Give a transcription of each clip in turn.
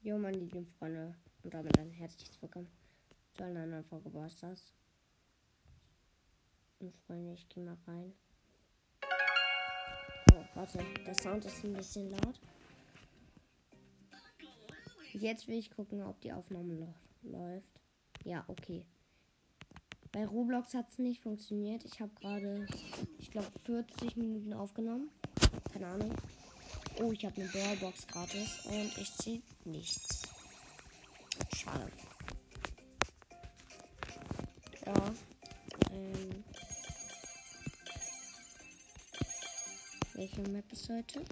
Jo, meine lieben Freunde. Und damit ein herzliches Willkommen zu einer neuen Folge Basters. Und Freunde, ich gehe mal rein. Oh, warte, der Sound ist ein bisschen laut. Jetzt will ich gucken, ob die Aufnahme läuft. Ja, okay. Bei Roblox hat es nicht funktioniert. Ich habe gerade, ich glaube, 40 Minuten aufgenommen. Keine Ahnung. Oh, ich habe eine Brawlbox gratis und ich ziehe nichts. Schade. Ja. Ähm. Welche Map ist heute?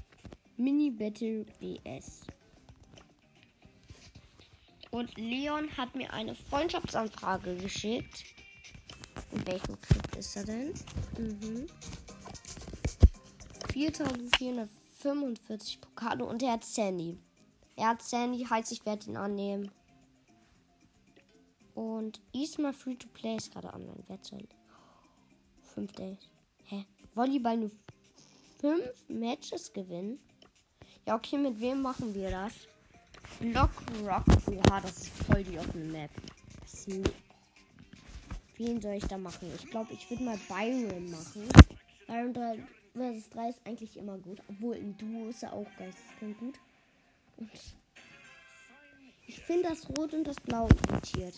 Mini Battle BS. Und Leon hat mir eine Freundschaftsanfrage geschickt. In welchem Club ist er denn? Mhm. 4400 45 Pokale und er hat Sandy. Er hat Sandy, heißt ich werde ihn annehmen. Und Isma Free to Play ist gerade online. Wer soll? 5 Days. Hä? Volleyball nur 5 Matches gewinnen? Ja, okay, mit wem machen wir das? Block Rock. Oha, das ist voll die offene Map. Wen soll ich da machen? Ich glaube, ich würde mal Byron machen. Byron versus 3 ist eigentlich immer gut. Obwohl im Duo ist er auch geisteskrank gut. Und ich finde das Rot und das Blau irritiert.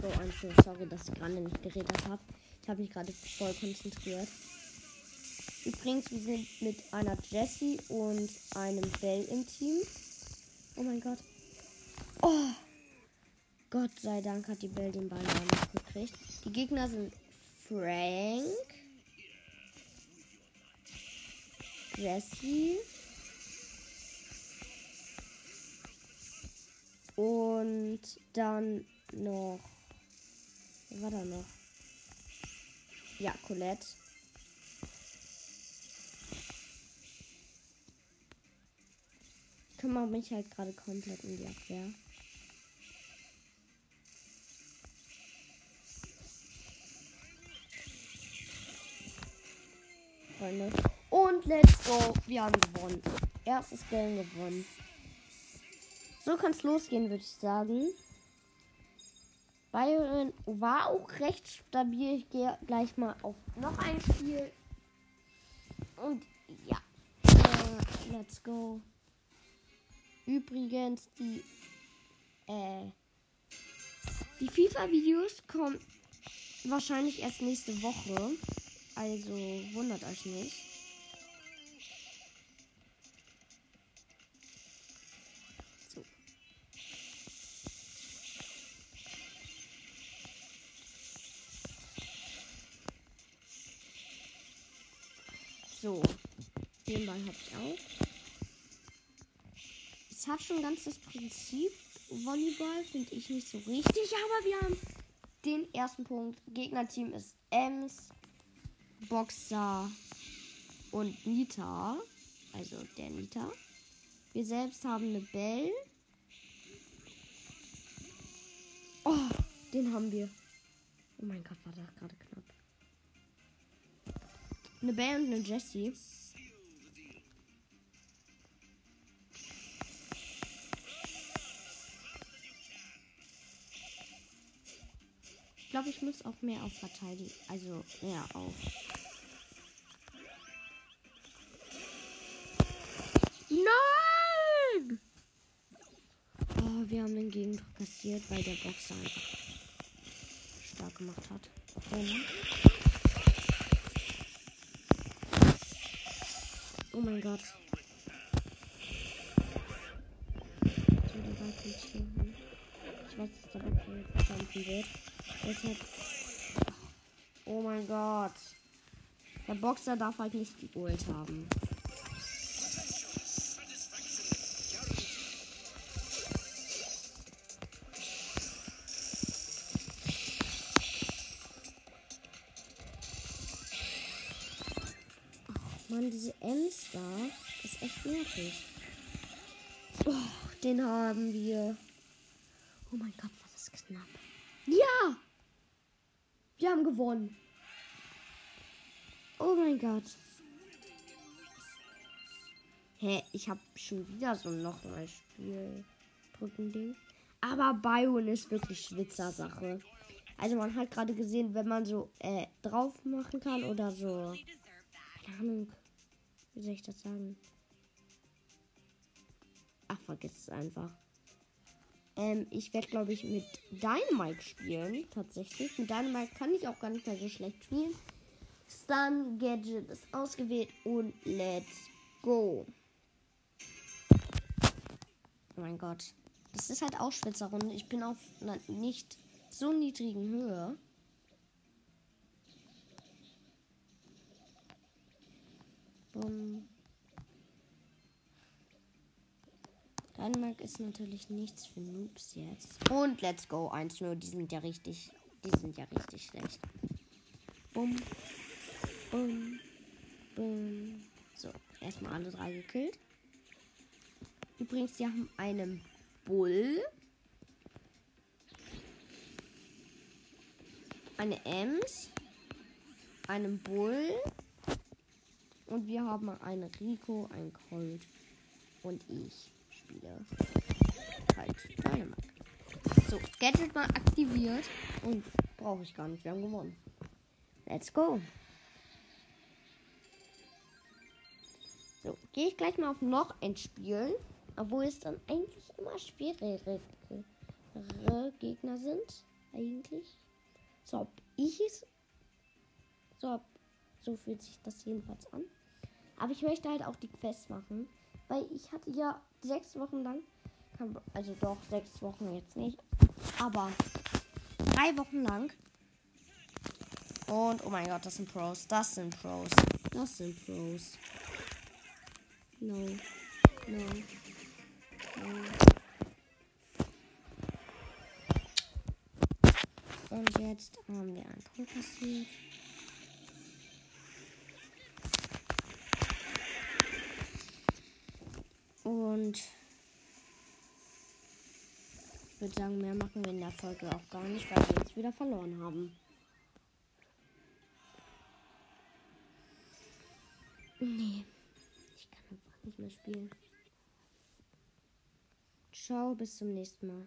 Go. So sorry, dass ich gerade nicht geredet habe. Ich habe mich gerade voll konzentriert. Übrigens, wir sind mit einer Jessie und einem Bell im Team. Oh mein Gott. Oh! Gott sei Dank hat die Bell den Ball nicht gekriegt. Die Gegner sind Frank, Jessie und dann noch. Wer war da noch? Ja, Colette. Kümmere mich halt gerade komplett um die Abwehr. Freunde. Und let's go. Wir haben gewonnen. Erstes Game gewonnen. So kann es losgehen, würde ich sagen. Bayern war auch recht stabil. Ich gehe gleich mal auf noch ein Spiel. Und ja, äh, let's go. Übrigens, die, äh, die FIFA-Videos kommen wahrscheinlich erst nächste Woche. Also wundert euch nicht. Den Ball habe ich auch. Es hat schon ganz das Prinzip. Volleyball finde ich nicht so richtig, aber wir haben den ersten Punkt. Gegnerteam ist Ems, Boxer und Nita. Also der Nita. Wir selbst haben eine Bell. Oh, den haben wir. Oh mein Gott, war das gerade knapp. Eine Bell und eine Jessie. Glaube, ich muss auch mehr auf verteidigen. Also mehr auf. Nein! Oh, wir haben den Gegendruck kassiert, weil der Boxer einfach stark gemacht hat. Und Oh mein Gott. Ich weiß, dass der Ball jumpen wird. Deshalb. Oh mein Gott. Der Boxer darf halt nicht die Ult haben. Mann, diese Ems da ist echt nervig. Oh, den haben wir. Oh mein Gott, war das knapp. Ja! Wir haben gewonnen. Oh mein Gott. Hä, ich habe schon wieder so noch ein Spiel drücken Ding. Aber Byron ist wirklich Schwitzersache. Also man hat gerade gesehen, wenn man so äh, drauf machen kann oder so. Keine Ahnung. Wie soll ich das sagen? Ach, vergiss es einfach. Ähm, ich werde, glaube ich, mit Dynamite spielen. Tatsächlich. Mit Dynamite kann ich auch gar nicht mehr so schlecht spielen. Stun Gadget ist ausgewählt und let's go. Oh mein Gott. Das ist halt auch Schwitzerrunde. Ich bin auf einer nicht so niedrigen Höhe. Dänemark ist natürlich nichts für Noobs jetzt. Und let's go. 1-0. Die sind ja richtig. Die sind ja richtig schlecht. Bumm. Bumm. Bumm. So, erstmal alle drei gekillt. Übrigens, die haben einen Bull. Eine Ems. Einen Bull. Und wir haben einen Rico, einen Colt und ich spiele halt Dynamite. So, Gadget mal aktiviert und brauche ich gar nicht. Wir haben gewonnen. Let's go. So, gehe ich gleich mal auf noch ein Spiel, obwohl es dann eigentlich immer schwerere Gegner sind. Eigentlich. So, ob ich es. So, so fühlt sich das jedenfalls an. Aber ich möchte halt auch die Quest machen. Weil ich hatte ja sechs Wochen lang. Also doch, sechs Wochen jetzt nicht. Aber drei Wochen lang. Und oh mein Gott, das sind Pros. Das sind Pros. Das sind Pros. No. No. No. Und jetzt haben wir ein Tor passiert. Und ich würde sagen, mehr machen wir in der Folge auch gar nicht, weil wir jetzt wieder verloren haben. Nee, ich kann einfach nicht mehr spielen. Ciao, bis zum nächsten Mal.